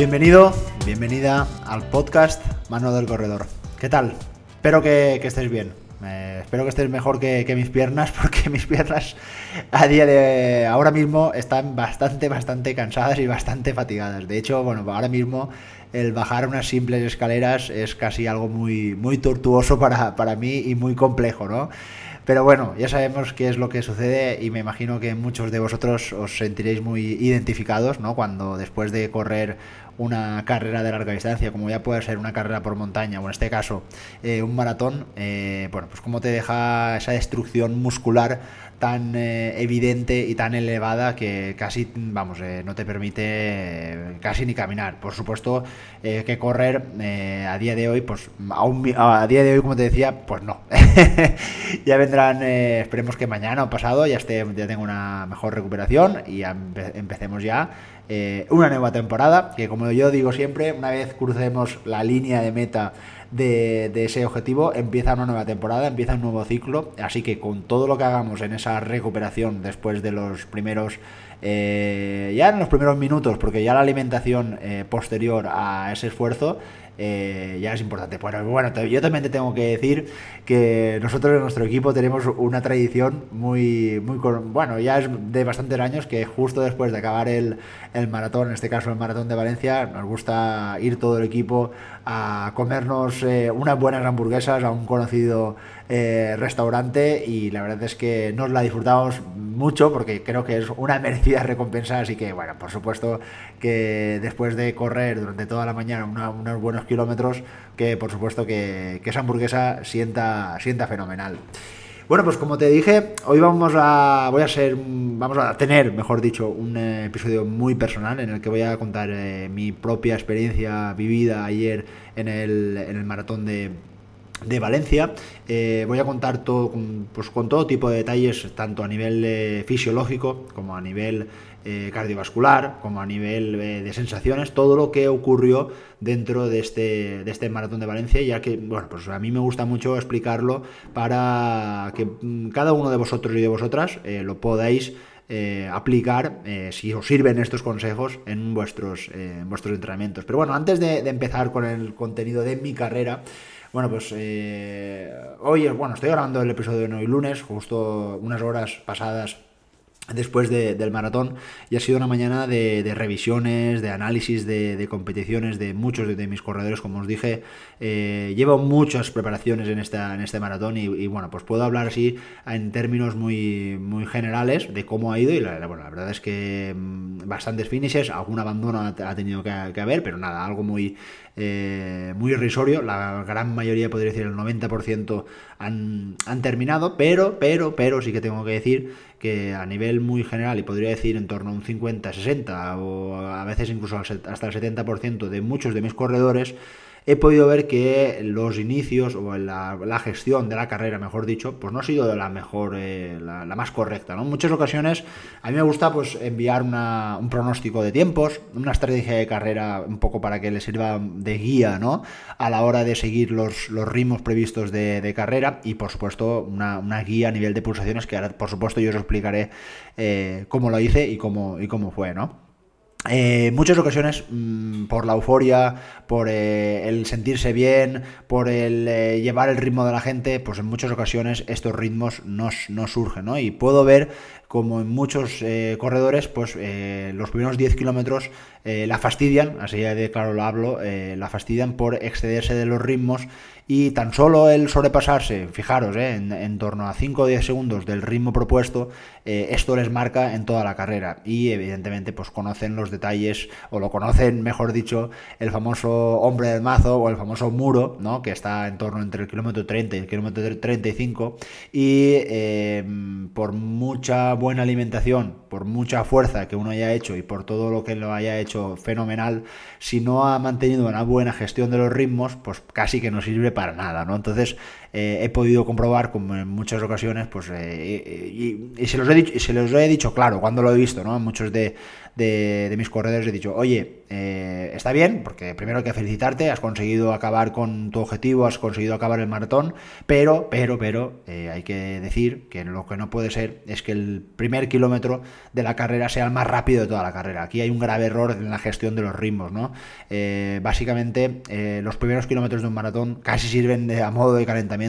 Bienvenido, bienvenida al podcast Mano del Corredor. ¿Qué tal? Espero que, estés bien. espero que estés mejor que, mis piernas, porque mis piernas a día de ahora mismo están bastante, bastante cansadas y bastante fatigadas. De hecho, bueno, ahora mismo el bajar unas simples escaleras es casi algo muy, muy tortuoso para, para mí y muy complejo, ¿no? Pero bueno, ya sabemos qué es lo que sucede y me imagino que muchos de vosotros os sentiréis muy identificados, ¿no? Cuando después de correr una carrera de larga distancia, como ya puede ser una carrera por montaña o en este caso eh, un maratón, eh, bueno, pues cómo te deja esa destrucción muscular tan eh, evidente y tan elevada que casi, vamos, no te permite casi ni caminar. Por supuesto que correr a día de hoy, pues a, a, día de hoy, como te decía, pues no. ya vendrán, esperemos que mañana o pasado ya, esté, ya tenga una mejor recuperación y empecemos ya eh, una nueva temporada, que como yo digo siempre, una vez crucemos la línea de meta de, ese objetivo, empieza una nueva temporada, empieza un nuevo ciclo, así que con todo lo que hagamos en esa recuperación después de los primeros... Eh, ya en los primeros minutos, porque ya la alimentación eh, posterior a ese esfuerzo eh, ya es importante. Bueno, bueno, yo también te tengo que decir que nosotros en nuestro equipo tenemos una tradición muy, muy, bueno, ya es de bastantes años que justo después de acabar el, el maratón, en este caso el maratón de Valencia, nos gusta ir todo el equipo a comernos eh, unas buenas hamburguesas a un conocido eh, restaurante y la verdad es que nos la disfrutamos mucho porque creo que es una merecida recompensa, así que bueno, por supuesto que después de correr durante toda la mañana unos buenos kilómetros, que por supuesto que, esa hamburguesa sienta, sienta fenomenal. Bueno, pues como te dije, hoy vamos a voy a ser vamos a tener, mejor dicho, un episodio muy personal en el que voy a contar eh, mi propia experiencia vivida ayer en el, en el maratón de, de Valencia. Eh, voy a contar todo pues, con todo tipo de detalles, tanto a nivel fisiológico como a nivel eh, cardiovascular, como a nivel eh, de sensaciones, todo lo que ocurrió dentro de este, de este maratón de Valencia, ya que, bueno, pues a mí me gusta mucho explicarlo para que mm, cada uno de vosotros y de vosotras eh, lo podáis aplicar si os sirven estos consejos en vuestros, vuestros entrenamientos. Pero bueno, antes de, empezar con el contenido de mi carrera, bueno, pues hoy, bueno, estoy grabando el episodio de hoy lunes, justo unas horas pasadas después del maratón. Y ha sido una mañana de, revisiones, de análisis de, competiciones de muchos de, mis corredores, como os dije, eh, llevo muchas preparaciones en, esta, en este maratón y, bueno, pues puedo hablar así en términos muy, muy generales de cómo ha ido y la, verdad es que mm, bastantes finishes, algún abandono ha, tenido que, haber, pero nada, algo muy, eh, muy irrisorio, la gran mayoría, podría decir el 90% han, han terminado, pero, pero, pero sí que tengo que decir que a nivel muy general, y podría decir en torno a un 50, 60 o a veces incluso hasta el 70% de muchos de mis corredores, he podido ver que los inicios o la, gestión de la carrera, mejor dicho, pues no ha sido la mejor, eh, la, más correcta. ¿no? En muchas ocasiones a mí me gusta pues enviar un pronóstico de tiempos, una estrategia de carrera un poco para que le sirva de guía ¿no? a la hora de seguir los, los ritmos previstos de, carrera y por supuesto una, guía a nivel de pulsaciones que ahora por supuesto yo os explicaré eh, cómo lo hice y cómo, y cómo fue, ¿no? Eh, muchas ocasiones, mm, por la euforia, por eh, el sentirse bien, por el eh, llevar el ritmo de la gente, pues en muchas ocasiones estos ritmos no, no surgen, ¿no? Y puedo ver como en muchos corredores, pues los primeros 10 kilómetros la fastidian, así de claro lo hablo, la fastidian por excederse de los ritmos y tan solo el sobrepasarse, fijaros, eh, en, torno a 5 o 10 segundos del ritmo propuesto, eh, esto les marca en toda la carrera y evidentemente pues conocen los detalles o lo conocen, mejor dicho, el famoso hombre del mazo o el famoso muro, ¿no? que está en torno entre el kilómetro 30 y el kilómetro 35 y eh, por mucha buena alimentación, por mucha fuerza que uno haya hecho y por todo lo que lo haya hecho fenomenal, si no ha mantenido una buena gestión de los ritmos, pues casi que no sirve para para nada, ¿no? Entonces, he podido comprobar, como en muchas ocasiones, pues, y, se, los he dicho, se los he dicho claro cuando lo he visto, ¿no? Muchos de, de, mis corredores he dicho, oye, eh, está bien, porque primero hay que felicitarte, has conseguido acabar con tu objetivo, has conseguido acabar el maratón, pero, pero, pero, eh, hay que decir que lo que no puede ser es que el primer kilómetro de la carrera sea el más rápido de toda la carrera. Aquí hay un grave error en la gestión de los ritmos, ¿no? Eh, básicamente, los primeros kilómetros de un maratón casi sirven a modo de calentamiento,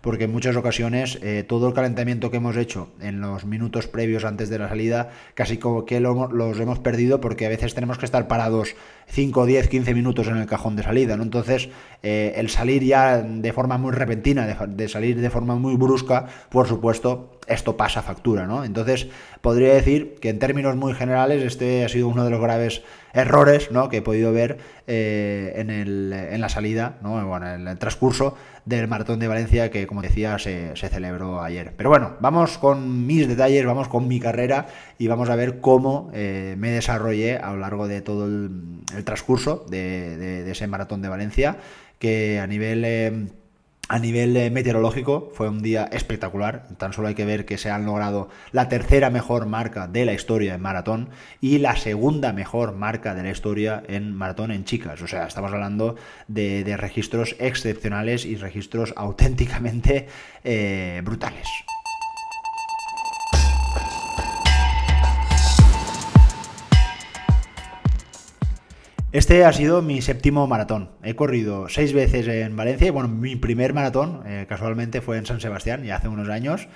porque en muchas ocasiones todo el calentamiento que hemos hecho en los minutos previos antes de la salida, casi como que lo, los hemos perdido porque a veces tenemos que estar parados 5, 10, 15 minutos en el cajón de salida, ¿no? Entonces, eh, el salir ya de forma muy repentina, de, salir de forma muy brusca, por supuesto, esto pasa factura, ¿no? Entonces, podría decir que en términos muy generales este ha sido uno de los graves errores ¿no? que he podido ver eh, en, el, en, la salida, ¿no? bueno, en el transcurso del Maratón de Valencia que, como decía, se, celebró ayer. Pero bueno, vamos con mis detalles, vamos con mi carrera y vamos a ver cómo eh, me desarrollé a lo largo de todo el, transcurso de, ese Maratón de Valencia, que a nivel... Eh, a nivel eh, meteorológico fue un día espectacular, tan solo hay que ver que se han logrado la tercera mejor marca de la historia en maratón y la segunda mejor marca de la historia en maratón en chicas. O sea, estamos hablando de, registros excepcionales y registros auténticamente eh, brutales. Este ha sido mi séptimo maratón. He corrido seis veces en Valencia y bueno, mi primer maratón eh, casualmente fue en San Sebastián, ya hace unos años.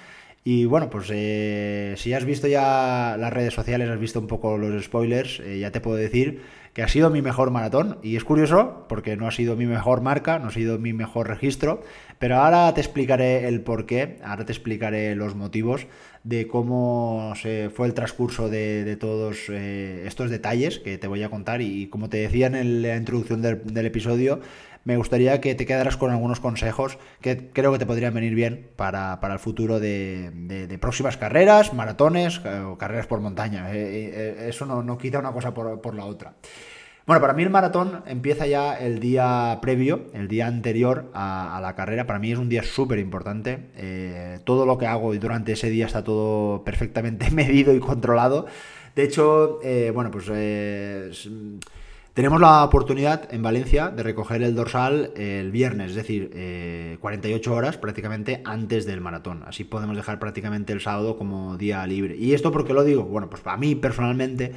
Y bueno, pues eh, si has visto ya las redes sociales, has visto un poco los spoilers, eh, ya te puedo decir que ha sido mi mejor maratón. Y es curioso porque no ha sido mi mejor marca, no ha sido mi mejor registro, pero ahora te explicaré el por qué, ahora te explicaré los motivos de cómo se fue el transcurso de, todos eh, estos detalles que te voy a contar y, como te decía en la introducción del, episodio, me gustaría que te quedaras con algunos consejos que creo que te podrían venir bien para, el futuro de, próximas carreras, maratones o carreras por montaña. Eh, eh, eso no, quita una cosa por la otra. Bueno, para mí el maratón empieza ya el día previo, el día anterior a, la carrera. Para mí es un día súper importante. Eh, todo lo que hago durante ese día está todo perfectamente medido y controlado. De hecho, eh, bueno, pues eh, tenemos la oportunidad en Valencia de recoger el dorsal el viernes, es decir, 48 horas prácticamente antes del maratón. Así podemos dejar prácticamente el sábado como día libre. ¿Y esto por qué lo digo? Bueno, pues para mí personalmente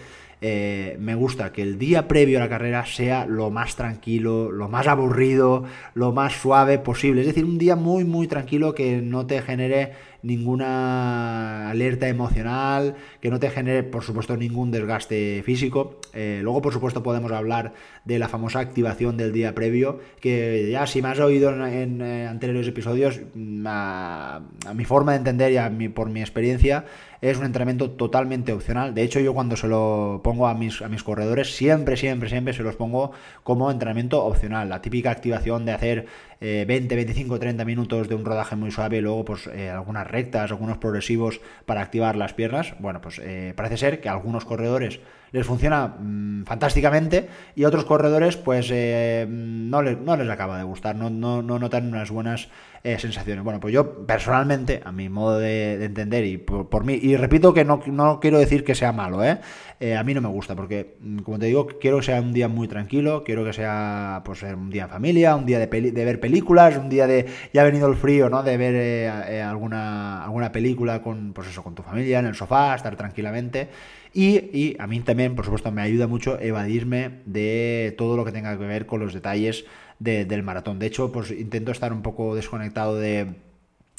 eh, me gusta que el día previo a la carrera sea lo más tranquilo, lo más aburrido, lo más suave posible. Es decir, un día muy, muy tranquilo que no te genere ninguna alerta emocional, que no te genere, por supuesto, ningún desgaste físico. Eh, luego, por supuesto, podemos hablar de la famosa activación del día previo, que ya si me has oído en, eh, anteriores episodios, mm, a, mi forma de entender y a mi, por mi experiencia, es un entrenamiento totalmente opcional. De hecho, yo cuando se lo pongo a mis, a mis corredores, siempre, siempre, siempre se los pongo como entrenamiento opcional. La típica activación de hacer 20, 25, 30 minutos de un rodaje muy suave y luego pues eh, algunas rectas, algunos progresivos para activar las piernas. Bueno, pues eh, parece ser que algunos corredores les funciona mm, fantásticamente y otros corredores pues eh, no, les, no les acaba de gustar, no, no, no notan unas buenas eh, sensaciones. Bueno, pues yo personalmente, a mi modo de, entender y por, mí, y repito que no, no, quiero decir que sea malo, ¿eh? ¿eh? a mí no me gusta porque, mm, como te digo, quiero que sea un día muy tranquilo, quiero que sea pues un día en familia, un día de, de ver películas, un día de, ya ha venido el frío, ¿no? De ver alguna, alguna película con, pues eso, con tu familia en el sofá, estar tranquilamente. Y, a mí también, por supuesto, me ayuda mucho evadirme de todo lo que tenga que ver con los detalles del maratón. De hecho, pues intento estar un poco desconectado de,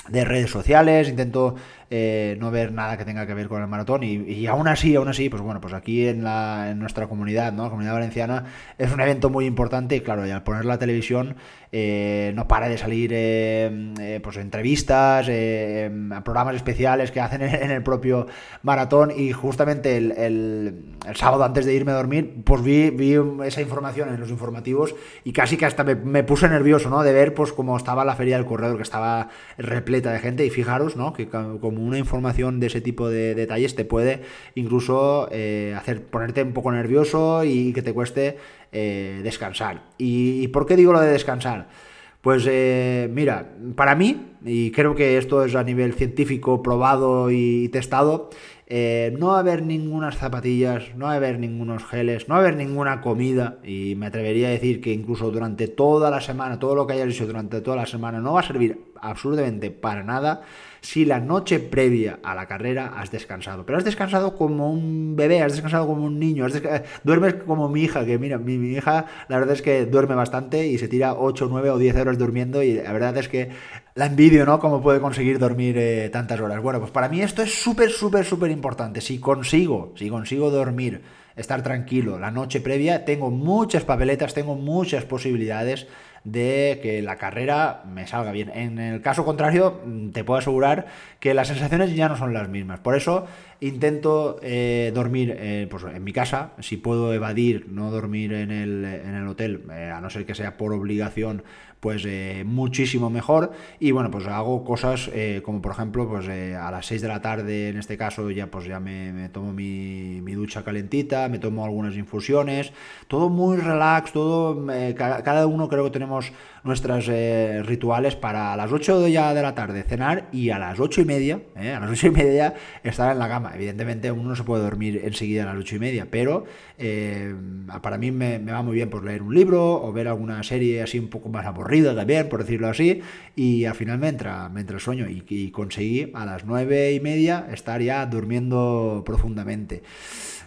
de redes sociales, intento eh, no ver nada que tenga que ver con el maratón y, aún así, aún así, pues bueno, pues aquí en, la, nuestra comunidad, ¿no? La comunidad valenciana es un evento muy importante y claro, y al poner la televisión eh, no para de salir eh, pues entrevistas, programas especiales que hacen en, el propio maratón y justamente el, el, sábado antes de irme a dormir, pues vi, vi esa información en los informativos y casi que hasta me, puse nervioso, ¿no? De ver pues cómo estaba la feria del corredor, que estaba repleta de gente y fijaros, ¿no? Que como una información de ese tipo de detalles te puede incluso eh, hacer ponerte un poco nervioso y que te cueste eh, descansar. ¿Y por qué digo lo de descansar? Pues eh, mira, para mí, y creo que esto es a nivel científico probado y testado, no va a haber ninguna zapatillas, no va a haber ningunos geles, no va a haber ninguna comida y me atrevería a decir que incluso durante toda la semana, todo lo que hayas hecho durante toda la semana no va a servir absolutamente para nada si la noche previa a la carrera has descansado. Pero has descansado como un bebé, has descansado como un niño, duermes como mi hija, que mira, mi, mi, hija la verdad es que duerme bastante y se tira 8, 9 o 10 horas durmiendo y la verdad es que la envidio, ¿no? Cómo puede conseguir dormir eh, tantas horas. Bueno, pues para mí esto es súper, súper, súper importante. Si consigo, si consigo dormir, estar tranquilo la noche previa, tengo muchas papeletas, tengo muchas posibilidades de que la carrera me salga bien. En el caso contrario, te puedo asegurar que las sensaciones ya no son las mismas. Por eso intento eh, dormir eh, pues, en mi casa, si puedo evadir no dormir en el, en el hotel, eh, a no ser que sea por obligación, pues muchísimo mejor. Y bueno, pues hago cosas como por ejemplo, pues a las 6 de la tarde, en este caso, ya pues ya me, tomo mi, mi, ducha calentita, me tomo algunas infusiones, todo muy relax, todo, cada uno creo que tenemos nuestras eh, rituales para las 8 ya de la tarde cenar y a las 8 y media, eh, a las 8 y media estar en la cama. Evidentemente uno no se puede dormir enseguida a las 8 y media, pero eh, para mí me, va muy bien por leer un libro o ver alguna serie así un poco más aburrida también, por decirlo así, y al final me entra, me entra el sueño y, y conseguí a las 9 y media estar ya durmiendo profundamente.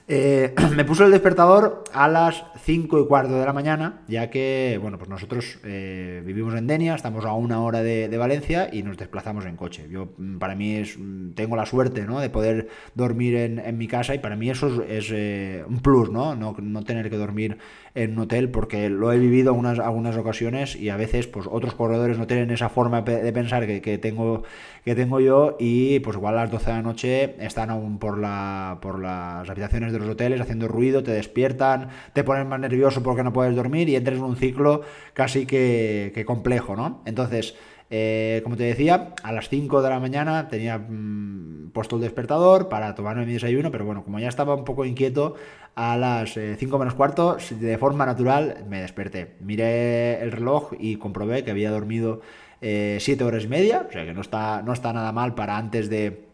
Eh, me puso el despertador a las 5 y cuarto de la mañana, ya que, bueno, pues nosotros eh, vivimos en Denia, estamos a una hora de, Valencia y nos desplazamos en coche. Yo, mm, para mí, es, mm, tengo la suerte, ¿no? De poder dormir en, mi casa y para mí eso es, eh, un plus, ¿no? ¿no? ¿no? tener que dormir en un hotel porque lo he vivido algunas, algunas ocasiones y a veces, pues, otros corredores no tienen esa forma de pensar que, que tengo, que tengo yo y, pues, igual a las 12 de la noche están aún por, la, por las habitaciones de los hoteles haciendo ruido, te despiertan, te ponen más nervioso porque no puedes dormir y entres en un ciclo casi que, complejo, ¿no? Entonces, eh, como te decía, a las 5 de la mañana tenía mm, puesto el despertador para tomarme mi desayuno, pero bueno, como ya estaba un poco inquieto, a las 5 eh, menos cuarto, de forma natural, me desperté. Miré el reloj y comprobé que había dormido 7 eh, horas y media, o sea que no está, no está nada mal para antes de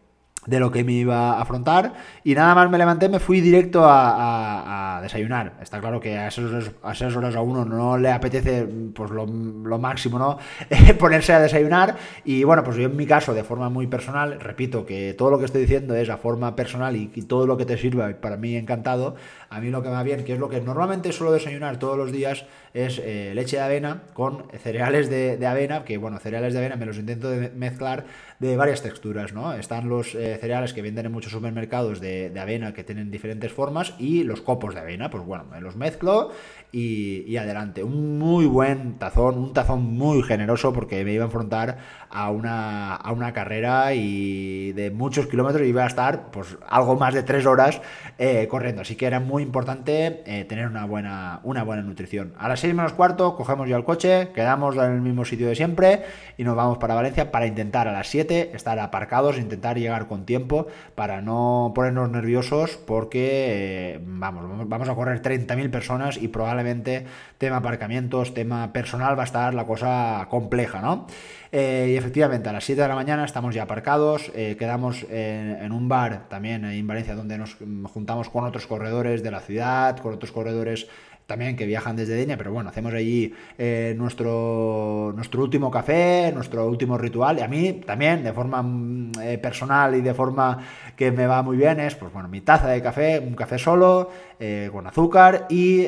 de lo que me iba a afrontar. Y nada más me levanté me fui directo a, desayunar. Está claro que a esas, a esas horas a uno no le apetece pues lo, máximo no ponerse a desayunar. Y bueno pues yo en mi caso de forma muy personal repito que todo lo que estoy diciendo es a forma personal y, todo lo que te sirva para mí encantado. A mí lo que me va bien que es lo que normalmente suelo desayunar todos los días es eh, leche de avena con cereales de, de, avena que bueno cereales de avena me los intento mezclar de varias texturas, ¿no? Están los eh, cereales que venden en muchos supermercados de, avena que tienen diferentes formas y los copos de avena, pues bueno, me los mezclo y, adelante. Un muy buen tazón, un tazón muy generoso porque me iba a enfrentar a una, a una carrera y de muchos kilómetros iba a estar pues algo más de tres horas eh, corriendo. Así que era muy importante eh, tener una buena, una buena nutrición. A las seis menos cuarto cogemos ya el coche, quedamos en el mismo sitio de siempre y nos vamos para Valencia para intentar a las 7 estar aparcados, intentar llegar con tiempo para no ponernos nerviosos porque eh, vamos, vamos a correr 30.000 personas y probablemente tema aparcamientos, tema personal, va a estar la cosa compleja, ¿no? Eh, y efectivamente, a las 7 de la mañana estamos ya aparcados, eh, quedamos en, un bar también en Valencia donde nos juntamos con otros corredores de la ciudad, con otros corredores también que viajan desde Denia, pero bueno, hacemos allí eh, nuestro, nuestro último café, nuestro último ritual, y a mí también, de forma mm, eh, personal y de forma que me va muy bien, es, pues bueno, mi taza de café, un café solo, eh, con azúcar y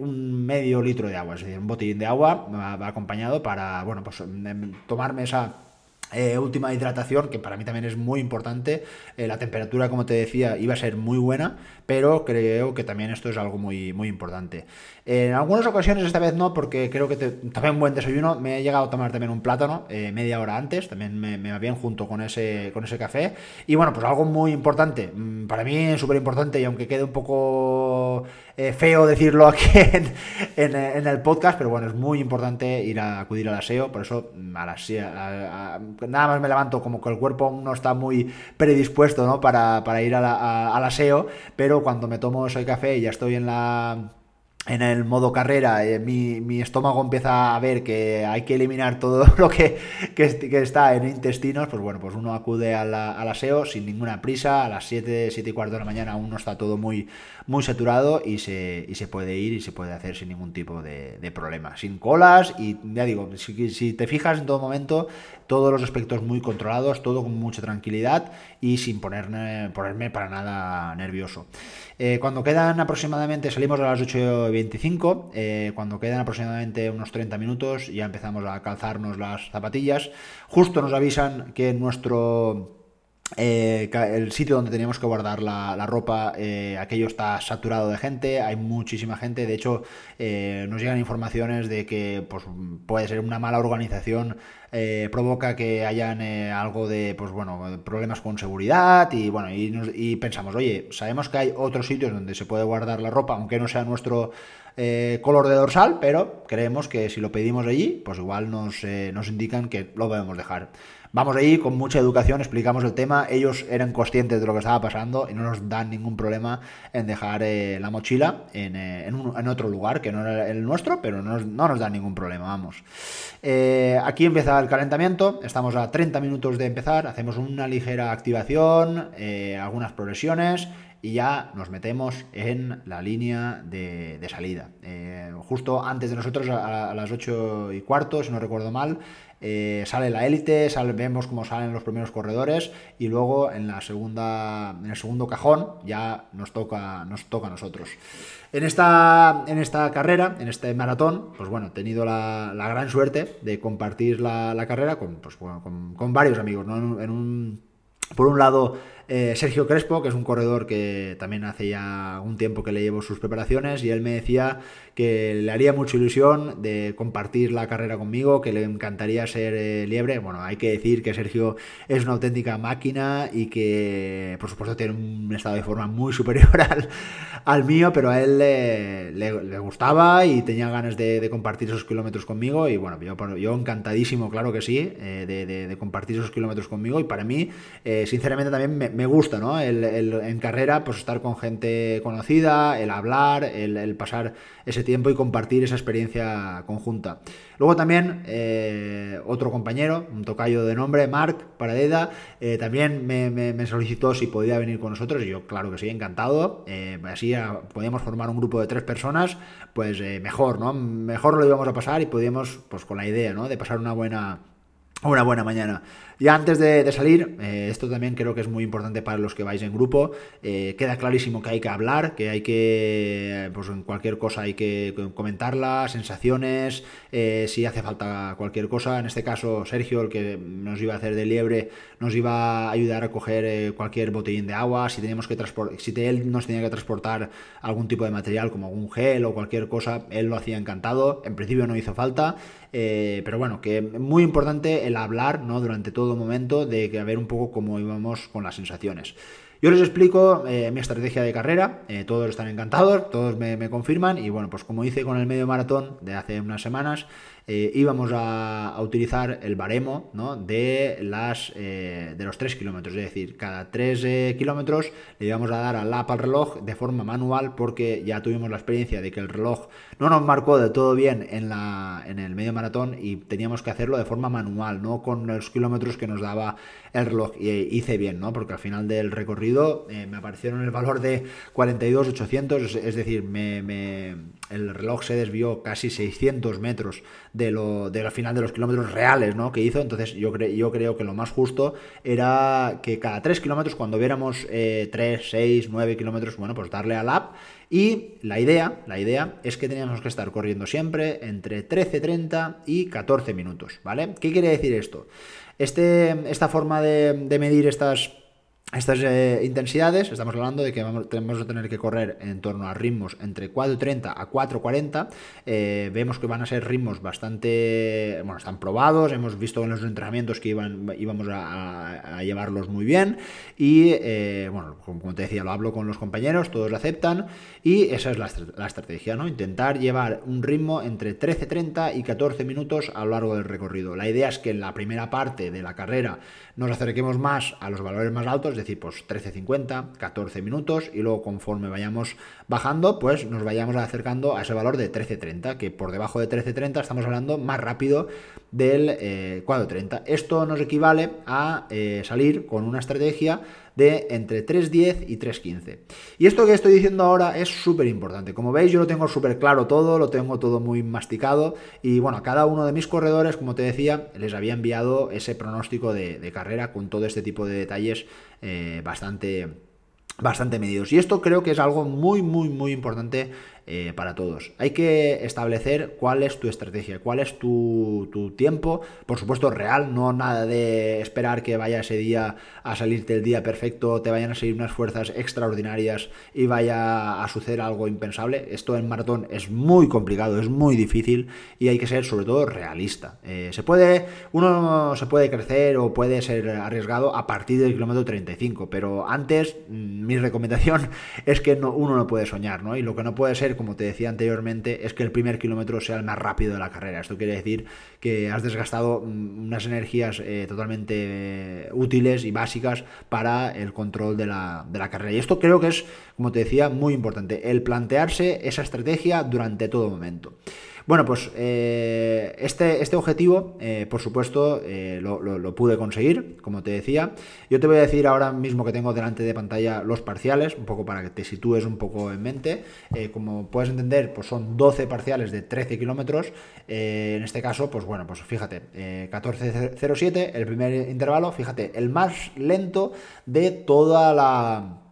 un medio litro de agua, es decir, un botellín de agua acompañado para, bueno, pues em, tomarme esa eh, última hidratación, que para mí también es muy importante. Eh, la temperatura, como te decía, iba a ser muy buena, pero creo que también esto es algo muy, muy importante. En algunas ocasiones, esta vez no, porque creo que también buen desayuno. Me he llegado a tomar también un plátano eh, media hora antes, también me, va bien junto con ese, con ese café. Y bueno, pues algo muy importante, mm, para mí es súper importante y aunque quede un poco feo decirlo aquí en, el podcast, pero bueno, es muy importante ir a acudir al aseo, por eso mm, nada más me levanto como que el cuerpo no está muy predispuesto ¿no? para, ir al aseo, pero cuando me tomo ese café y ya estoy en la en el modo carrera, eh, mi, estómago empieza a ver que hay que eliminar todo lo que, está en intestinos, pues bueno, pues uno acude al aseo sin ninguna prisa, a las 7, 7 y cuarto de la mañana aún no está todo muy, muy saturado y se, se puede ir y se puede hacer sin ningún tipo de, problema, sin colas y ya digo, si, si, te fijas en todo momento, todos los aspectos muy controlados, todo con mucha tranquilidad y sin ponerme, ponerme para nada nervioso. Eh, cuando quedan aproximadamente, salimos a las 8.25, eh, cuando quedan aproximadamente unos 30 minutos ya empezamos a calzarnos las zapatillas. Justo nos avisan que nuestro... Eh, el sitio donde teníamos que guardar la, ropa, aquello está saturado de gente, hay muchísima gente, de hecho nos llegan informaciones de que pues, puede ser una mala organización eh, provoca que hayan eh, algo de, pues bueno, problemas con seguridad y bueno, y, pensamos, oye, sabemos que hay otros sitios donde se puede guardar la ropa, aunque no sea nuestro eh, color de dorsal, pero creemos que si lo pedimos allí, pues igual nos, nos indican que lo debemos dejar. Vamos ahí con mucha educación, explicamos el tema, ellos eran conscientes de lo que estaba pasando y no nos dan ningún problema en dejar la mochila en, en, otro lugar, que no era el nuestro, pero no, no nos dan ningún problema, vamos. aquí empieza el calentamiento, estamos a 30 minutos de empezar, hacemos una ligera activación, eh, algunas progresiones y ya nos metemos en la línea de, salida. Eh, justo antes de nosotros, a, las 8 y cuarto, si no recuerdo mal, eh, sale la élite, vemos cómo salen los primeros corredores y luego en la segunda, en el segundo cajón ya nos toca, nos toca a nosotros. En esta, en esta carrera, en este maratón, pues bueno, he tenido la, gran suerte de compartir la, carrera con, pues, con, varios amigos, ¿no? en un, por un lado, eh, Sergio Crespo, que es un corredor que también hace ya un tiempo que le llevo sus preparaciones, y él me decía que le haría mucha ilusión de compartir la carrera conmigo, que le encantaría ser eh, liebre. Bueno, hay que decir que Sergio es una auténtica máquina y que, por supuesto, tiene un estado de forma muy superior al, mío, pero a él le, gustaba y tenía ganas de, compartir esos kilómetros conmigo. Y bueno, yo, yo encantadísimo, claro que sí, eh, de, compartir esos kilómetros conmigo. Y para mí, sinceramente, también me gusta, ¿no? En carrera, pues estar con gente conocida, el hablar, el, pasar ese tiempo y compartir esa experiencia conjunta. Luego también eh, otro compañero, un tocayo de nombre, Marc Paradeda, eh, también me, solicitó si podía venir con nosotros y yo, claro que sí, encantado. Eh, así podíamos formar un grupo de tres personas, pues mejor, ¿no? Mejor lo íbamos a pasar y podíamos, pues con la idea, ¿no? De pasar una buena, una buena mañana. Y antes de, salir, eh, esto también creo que es muy importante para los que vais en grupo, eh, queda clarísimo que hay que hablar, que hay que, pues en cualquier cosa hay que comentarla, sensaciones, eh, si hace falta cualquier cosa. En este caso, Sergio, el que nos iba a hacer de liebre, nos iba a ayudar a coger cualquier botellín de agua, si teníamos que si él nos tenía que transportar algún tipo de material como algún gel o cualquier cosa, él lo hacía encantado. En principio no hizo falta, pero bueno, que muy importante el hablar, ¿no? Durante todo momento de que a ver un poco cómo íbamos con las sensaciones. Yo les explico eh, mi estrategia de carrera, eh, todos están encantados, todos me, me, confirman y bueno, pues como hice con el medio maratón de hace unas semanas, eh, íbamos a, utilizar el baremo de, las, eh, de los 3 kilómetros. Es decir, cada 3 eh, kilómetros le íbamos a dar al app al reloj de forma manual porque ya tuvimos la experiencia de que el reloj no nos marcó de todo bien en, la, en el medio maratón y teníamos que hacerlo de forma manual, no con los kilómetros que nos daba el reloj. Y hice bien, ¿no? porque al final del recorrido me aparecieron el valor de 42.800, es, decir, me, me, el reloj se desvió casi 600 metros de, lo, de la final de los kilómetros reales ¿no? que hizo. Entonces yo, yo creo que lo más justo era que cada 3 kilómetros, cuando viéramos 3, 6, 9 kilómetros, bueno, pues darle al app. Y la idea, la idea es que teníamos que estar corriendo siempre entre 13.30 y 14 minutos, ¿vale? ¿Qué quiere decir esto? Este, esta forma de medir estas estas eh, intensidades, estamos hablando de que vamos, tenemos que tener que correr en torno a ritmos entre 4.30 a 4.40. Eh, vemos que van a ser ritmos bastante, bueno, están probados, hemos visto en los entrenamientos que iban, íbamos a, llevarlos muy bien. Y, eh, bueno, como te decía, lo hablo con los compañeros, todos lo aceptan. Y esa es la, la estrategia, ¿no? Intentar llevar un ritmo entre 13.30 y 14 minutos a lo largo del recorrido. La idea es que en la primera parte de la carrera nos acerquemos más a los valores más altos, decir, pues 13.50, 14 minutos, y luego conforme vayamos bajando, pues nos vayamos acercando a ese valor de 13.30, que por debajo de 13.30 estamos hablando más rápido del eh, 4.30. Esto nos equivale a eh, salir con una estrategia de entre 3.10 y 3.15. Y esto que estoy diciendo ahora es súper importante. Como veis, yo lo tengo súper claro todo, lo tengo todo muy masticado. Y bueno, cada uno de mis corredores, como te decía, les había enviado ese pronóstico de, carrera con todo este tipo de detalles eh, bastante bastante medidos. Y esto creo que es algo muy, muy, muy importante eh, para todos. Hay que establecer cuál es tu estrategia, cuál es tu, tiempo, por supuesto real, no nada de esperar que vaya ese día a salirte el día perfecto, te vayan a salir unas fuerzas extraordinarias y vaya a suceder algo impensable. Esto en maratón es muy complicado, es muy difícil y hay que ser sobre todo realista. Eh, se puede, uno se puede crecer o puede ser arriesgado a partir del kilómetro 35, pero antes mm, mi recomendación es que no, uno no puede soñar, ¿no? Y lo que no puede ser como te decía anteriormente, es que el primer kilómetro sea el más rápido de la carrera. Esto quiere decir que has desgastado mm, unas energías eh, totalmente eh, útiles y básicas para el control de la, de la carrera. Y esto creo que es, como te decía, muy importante, el plantearse esa estrategia durante todo momento. Bueno, pues eh, este, este objetivo, eh, por supuesto, eh, lo, pude conseguir, como te decía. Yo te voy a decir ahora mismo que tengo delante de pantalla los parciales, un poco para que te sitúes un poco en mente. como puedes entender, pues son 12 parciales de 13 kilómetros. en este caso, pues bueno, pues fíjate, 14.07, el primer intervalo, fíjate, el más lento de toda la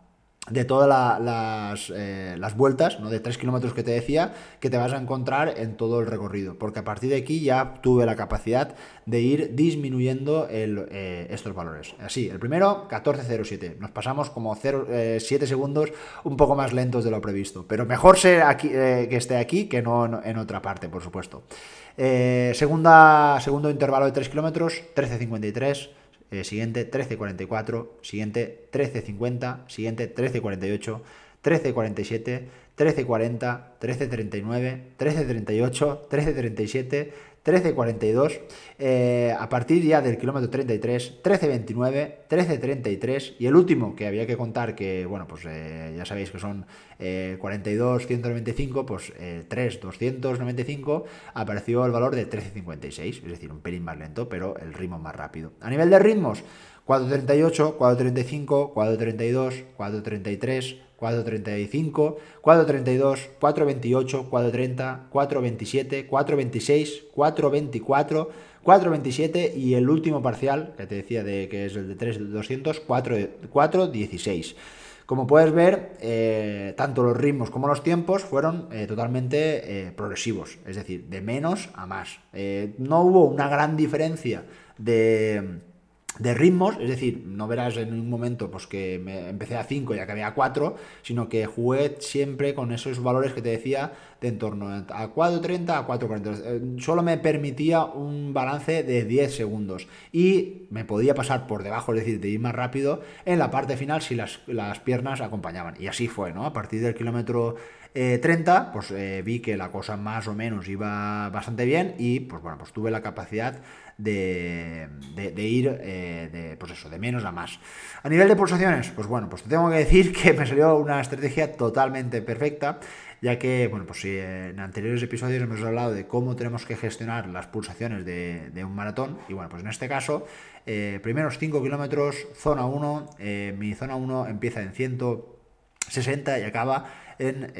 de todas las, eh, las, vueltas, ¿no? de 3 kilómetros que te decía, que te vas a encontrar en todo el recorrido. Porque a partir de aquí ya tuve la capacidad de ir disminuyendo eh, estos valores. Así, el primero, 14.07. Nos pasamos como 0, 7 eh, segundos un poco más lentos de lo previsto. Pero mejor ser aquí, que esté aquí que no en, otra parte, por supuesto. segunda, segundo intervalo de 3 kilómetros, 13.53. Eh, siguiente 13.44, siguiente 13.50, siguiente 13.48, 13.47, 13.40, 13.39, 13.38, 13.37, 13.42, eh, a partir ya del kilómetro 33, 13.29, 13.33 y el último que había que contar que, bueno, pues eh, ya sabéis que son 42, 195, pues 3, 295, apareció el valor de 13.56, es decir, un pelín más lento, pero el ritmo más rápido. A nivel de ritmos, 4.38, 4.35, 4.32, 4.33, 4.35, 4.32, 4.28, 4.30, 4.27, 4.26, 4.24, 4.27 y el último parcial, que te decía de que es el de 3.200, 4.16. Como puedes ver, eh, tanto los ritmos como los tiempos fueron eh, totalmente eh, progresivos, es decir, de menos a más. no hubo una gran diferencia de de ritmos, es decir, no verás en un momento pues que me empecé a 5 y acabé a 4, sino que jugué siempre con esos valores que te decía de en torno a 4.30 a 4.40. Eh, solo me permitía un balance de 10 segundos y me podía pasar por debajo, es decir, de ir más rápido en la parte final si las, las piernas acompañaban. Y así fue, ¿no? A partir del kilómetro 30, eh, pues eh, vi que la cosa más o menos iba bastante bien y pues bueno, pues tuve la capacidad de, ir eh, de, pues eso, de menos a más. A nivel de pulsaciones, pues bueno, pues te tengo que decir que me salió una estrategia totalmente perfecta, ya que, bueno, pues si en anteriores episodios hemos hablado de cómo tenemos que gestionar las pulsaciones de, un maratón, y bueno, pues en este caso, primeros 5 kilómetros, zona 1, mi zona 1 empieza en 160 y acaba en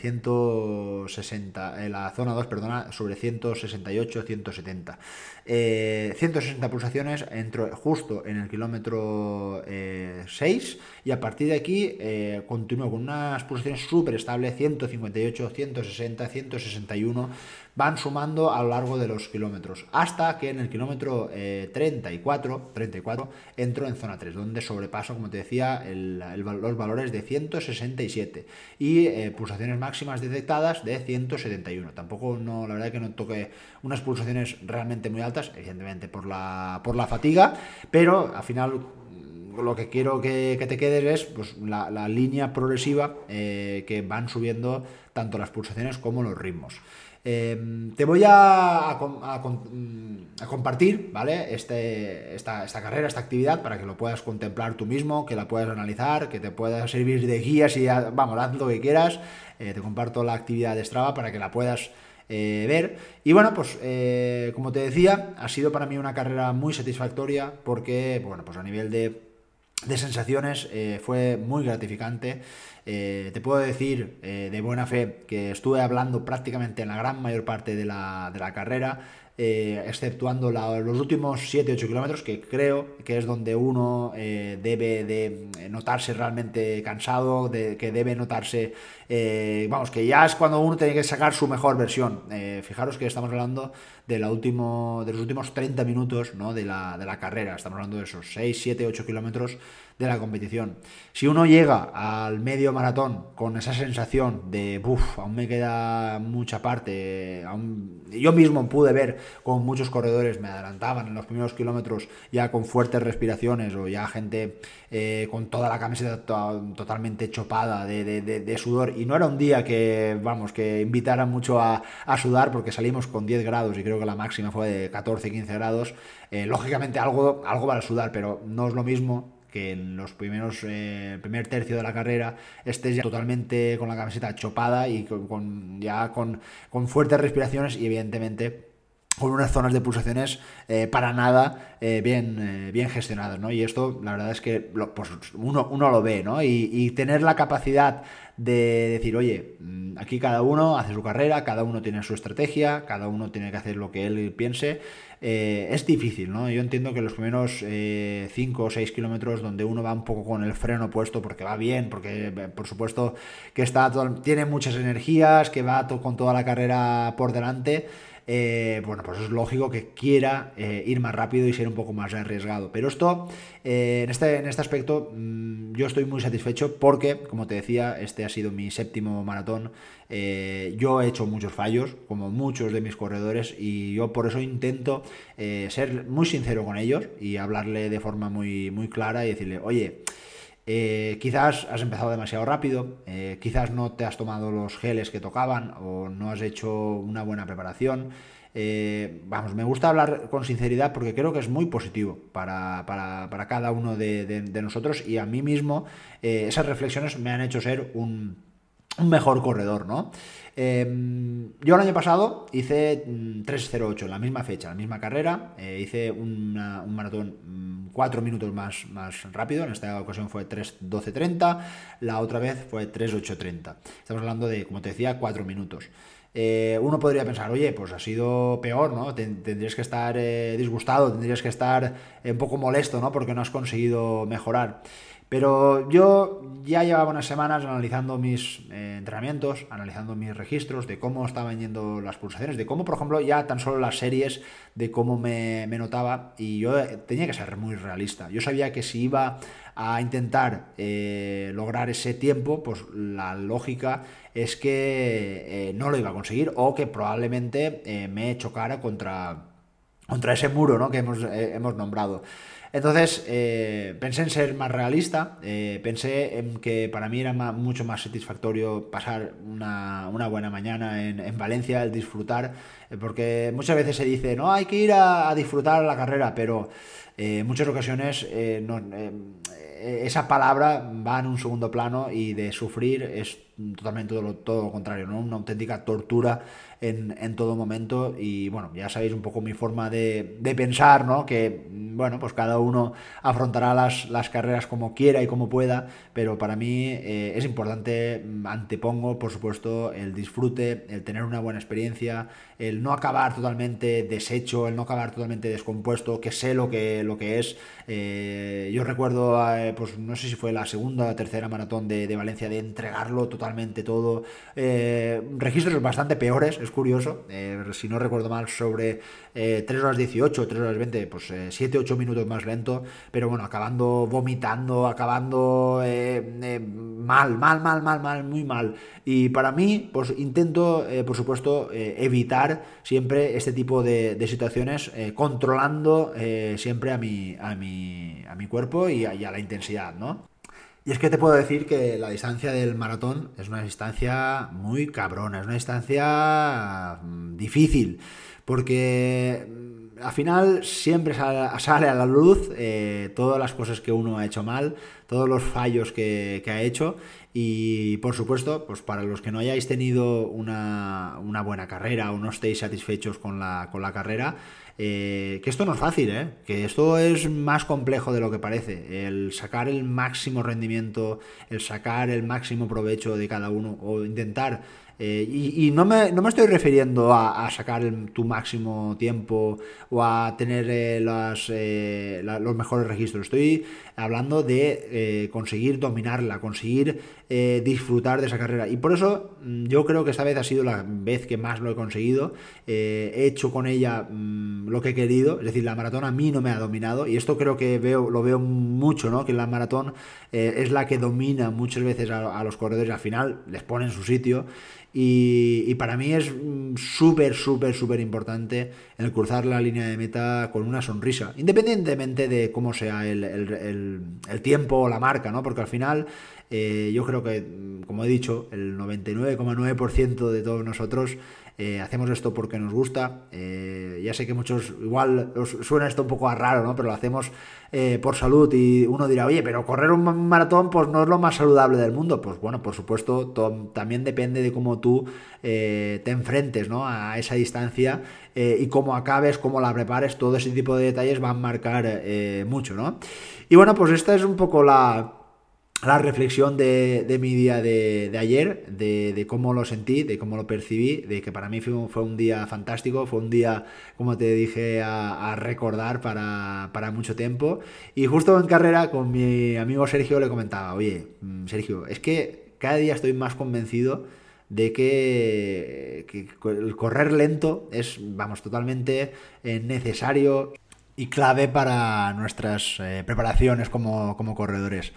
160, eh, en la zona 2, perdona, sobre 168, 170. 160 pulsaciones entro justo en el kilómetro 6 eh, y a partir de aquí eh, continúo con unas pulsaciones súper estables, 158, 160, 161 van sumando a lo largo de los kilómetros, hasta que en el kilómetro 34, 34 entro en zona 3, donde sobrepaso, como te decía, los valores de 167 y eh, pulsaciones máximas detectadas de 171. Tampoco, no, la verdad que no toque unas pulsaciones realmente muy altas, evidentemente por la, por la fatiga, pero al final lo que quiero que, te quedes es pues, la, línea progresiva eh, que van subiendo tanto las pulsaciones como los ritmos. Em, te voy a, mm, compartir, ¿vale? Este, esta, carrera, esta actividad, para que lo puedas contemplar tú mismo, que la puedas analizar, que te pueda servir de guía si, vamos, haz lo que quieras. Eh, te comparto la actividad de Strava para que la puedas eh, ver. Y bueno, pues eh, como te decía, ha sido para mí una carrera muy satisfactoria porque, bueno, pues a nivel de de sensaciones fue muy gratificante. Eh, te puedo decir eh, de buena fe que estuve hablando prácticamente en la gran mayor parte de la, de la carrera. Eh, exceptuando los últimos 7-8 kilómetros, que creo que es donde uno debe de notarse realmente cansado, de, que debe notarse, vamos, que ya es cuando uno tiene que sacar su mejor versión. fijaros que estamos hablando de, la último, de los últimos 30 minutos ¿no? de, la, de la carrera, estamos hablando de esos 6, 7, 8 kilómetros de la competición. Si uno llega al medio maratón con esa sensación de, uff, aún me queda mucha parte, yo mismo pude ver con muchos corredores me adelantaban en los primeros kilómetros ya con fuertes respiraciones o ya gente eh, con toda la camiseta totalmente chopada de, sudor y no era un día que, vamos, que invitara mucho a, sudar porque salimos con 10 grados y creo que la máxima fue de 14-15 grados. Eh, lógicamente algo, algo va a sudar, pero no es lo mismo que en los primeros eh, primer tercio de la carrera estés ya totalmente con la camiseta chopada y con, ya con, con, fuertes respiraciones y evidentemente con unas zonas de pulsaciones eh, para nada bien, bien gestionadas, ¿no? Y esto, la verdad es que pues uno, uno, lo ve, ¿no? Y, y, tener la capacidad de decir, oye, mm, aquí cada uno hace su carrera, cada uno tiene su estrategia, cada uno tiene que hacer lo que él piense eh, es difícil, ¿no? Yo entiendo que los primeros 5 eh, o 6 kilómetros donde uno va un poco con el freno puesto porque va bien, porque eh, por supuesto que está tiene muchas energías, que va con toda la carrera por delante. Bueno, pues es lógico que quiera ir más rápido y ser un poco más arriesgado. Pero esto, en, este, en este aspecto, mm, yo estoy muy satisfecho porque, como te decía, este ha sido mi séptimo maratón eh, yo he hecho muchos fallos, como muchos de mis corredores, y yo por eso intento eh, ser muy sincero con ellos y hablarle de forma muy, muy clara y decirle, oye, eh, quizás has empezado demasiado rápido, quizás no te has tomado los geles que tocaban o no has hecho una buena preparación. vamos, me gusta hablar con sinceridad porque creo que es muy positivo para, cada uno de, nosotros y a mí mismo esas reflexiones me han hecho ser un un mejor corredor, ¿no? Em, yo el año pasado hice 3.08, mm, la misma fecha, la misma carrera, eh, hice un maratón 4 mm, minutos más, más rápido, en esta ocasión fue 3.12.30, la otra vez fue 3.8.30. Estamos hablando de, como te decía, 4 minutos. Eh, uno podría pensar, oye, pues ha sido peor, ¿no? Tendrías que estar eh, disgustado, tendrías que estar un poco molesto, ¿no? Porque no has conseguido mejorar. Pero yo ya llevaba unas semanas analizando mis eh, entrenamientos, analizando mis registros, de cómo estaban yendo las pulsaciones, de cómo, por ejemplo, ya tan solo las series, de cómo me, notaba, y yo tenía que ser muy realista. Yo sabía que si iba a intentar eh, lograr ese tiempo, pues la lógica es que eh, no lo iba a conseguir o que probablemente me chocara contra, contra ese muro ¿no? que hemos, hemos nombrado. Entonces eh, pensé en ser más realista, eh, pensé en que para mí era mucho más satisfactorio pasar una, buena mañana en, Valencia, el disfrutar, eh, porque muchas veces se dice, no, hay que ir a, disfrutar la carrera, pero en muchas ocasiones esa palabra va en un segundo plano y de sufrir es totalmente todo lo, todo lo contrario, ¿no? una auténtica tortura en, todo momento y bueno, ya sabéis un poco mi forma de, pensar, ¿no? Que bueno, pues cada uno afrontará las, las carreras como quiera y como pueda, pero para mí eh, es importante, mm, antepongo por supuesto el disfrute, el tener una buena experiencia, el no acabar totalmente deshecho, el no acabar totalmente descompuesto, que sé lo que, lo que es. Eh, yo recuerdo, eh, pues no sé si fue la segunda o tercera maratón de, de Valencia, de entregarlo totalmente todo. registros bastante peores, es curioso, eh, si no recuerdo mal, sobre 3 eh, horas 18, 3 horas 20, pues 7, eh, 8 minutos más lento, pero bueno, acabando vomitando, acabando mal, mal, mal, mal, mal, muy mal. Y para mí, pues intento, por supuesto, evitar siempre este tipo de, situaciones, controlando siempre a mi, a, mi, a mi cuerpo y a la intensidad, ¿no? Y es que te puedo decir que la distancia del maratón es una distancia muy cabrona, es una distancia mm, difícil, porque mm, al final siempre sale, a la luz eh, todas las cosas que uno ha hecho mal, todos los fallos que, ha hecho y por supuesto, pues para los que no hayáis tenido una, una buena carrera o no estéis satisfechos con la, con la carrera, eh, que esto no es fácil, ¿eh? que esto es más complejo de lo que parece. El sacar el máximo rendimiento, el sacar el máximo provecho de cada uno o intentar eh, y, no, me, no, me, estoy refiriendo a, sacar tu máximo tiempo o a tener eh, los mejores registros. Estoy hablando de conseguir dominarla, conseguir disfrutar de esa carrera. Y por eso mm, yo creo que esta vez ha sido la vez que más lo he conseguido. he hecho con ella mm, lo que he querido. Es decir, la maratón a mí no me ha dominado. Y esto creo que veo, lo veo mucho, ¿no? Que la maratón es la que domina muchas veces a, los corredores. Al final les pone en su sitio. Y, para mí es mm, súper, súper, súper importante el cruzar la línea de meta con una sonrisa, independientemente de cómo sea el, tiempo o la marca, ¿no? Porque al final eh, yo creo que, mm, como he dicho, el 99,9% de todos nosotros eh, hacemos esto porque nos gusta. Eh, ya sé que muchos, igual os suena esto un poco a raro, ¿no? Pero lo hacemos eh, por salud y uno dirá, oye, pero correr un maratón pues no es lo más saludable del mundo. Pues bueno, por supuesto, también depende de cómo tú te enfrentes ¿no? a esa distancia y cómo acabes, cómo la prepares, todo ese tipo de detalles van a marcar mucho, ¿no? Y bueno, pues esta es un poco la la reflexión de, mi día de, ayer, de, cómo lo sentí, de cómo lo percibí, de que para mí fue un, día fantástico, fue un día, como te dije, a, recordar para, mucho tiempo. Y justo en carrera con mi amigo Sergio le comentaba, oye, mm, Sergio, es que cada día estoy más convencido de que, el correr lento es, vamos, totalmente eh, necesario y clave para nuestras eh, preparaciones como, como corredores.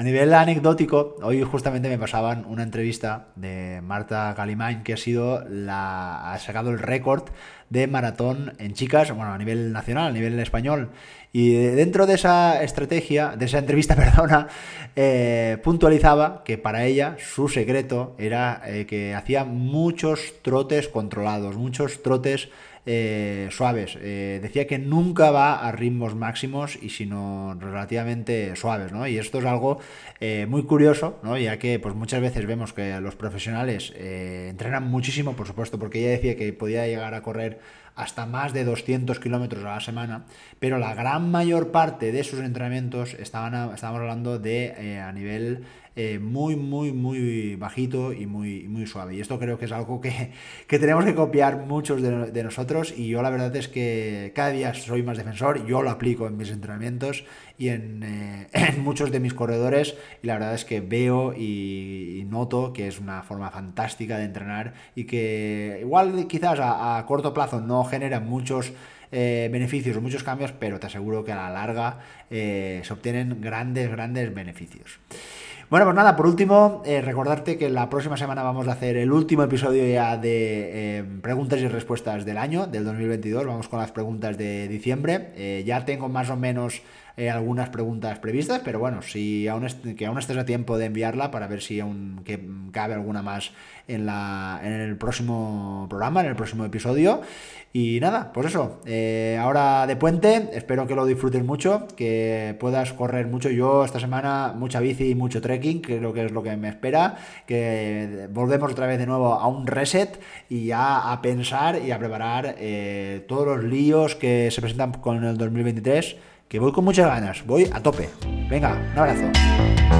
A nivel anecdótico, hoy justamente me pasaban una entrevista de Marta Calimán, que ha sido la. ha sacado el récord de maratón en chicas, bueno, a nivel nacional, a nivel español. Y dentro de esa estrategia, de esa entrevista, perdona, eh, puntualizaba que para ella su secreto era eh, que hacía muchos trotes controlados, muchos trotes eh, suaves. Eh, decía que nunca va a ritmos máximos y sino relativamente suaves, ¿no? Y esto es algo eh, muy curioso, ¿no? Ya que pues muchas veces vemos que los profesionales entrenan muchísimo, por supuesto, porque ella decía que podía llegar a correr hasta más de 200 kilómetros a la semana, pero la gran mayor parte de sus entrenamientos estaban estábamos hablando de a nivel eh, muy, muy, muy bajito y muy, muy suave. Y esto creo que es algo que, tenemos que copiar muchos de, nosotros y yo la verdad es que cada día soy más defensor, yo lo aplico en mis entrenamientos y en, eh, muchos de mis corredores y la verdad es que veo y, noto que es una forma fantástica de entrenar y que igual quizás a, corto plazo no genera muchos... Eh, beneficios o muchos cambios, pero te aseguro que a la larga se obtienen grandes, grandes beneficios. Bueno, pues nada, por último, eh, recordarte que la próxima semana vamos a hacer el último episodio ya de eh, preguntas y respuestas del año, del 2022. Vamos con las preguntas de diciembre. Eh, ya tengo más o menos algunas preguntas previstas, pero bueno, si aún que aún estés a tiempo de enviarla para ver si aún que cabe alguna más en, la, en el próximo programa, en el próximo episodio. Y nada, pues eso, eh, ahora de puente, espero que lo disfrutes mucho, que puedas correr mucho. Yo esta semana mucha bici y mucho trekking, creo que es lo que me espera, que volvemos otra vez de nuevo a un reset y ya a pensar y a preparar eh, todos los líos que se presentan con el 2023, que voy con muchas ganas, voy a tope. Venga, un abrazo.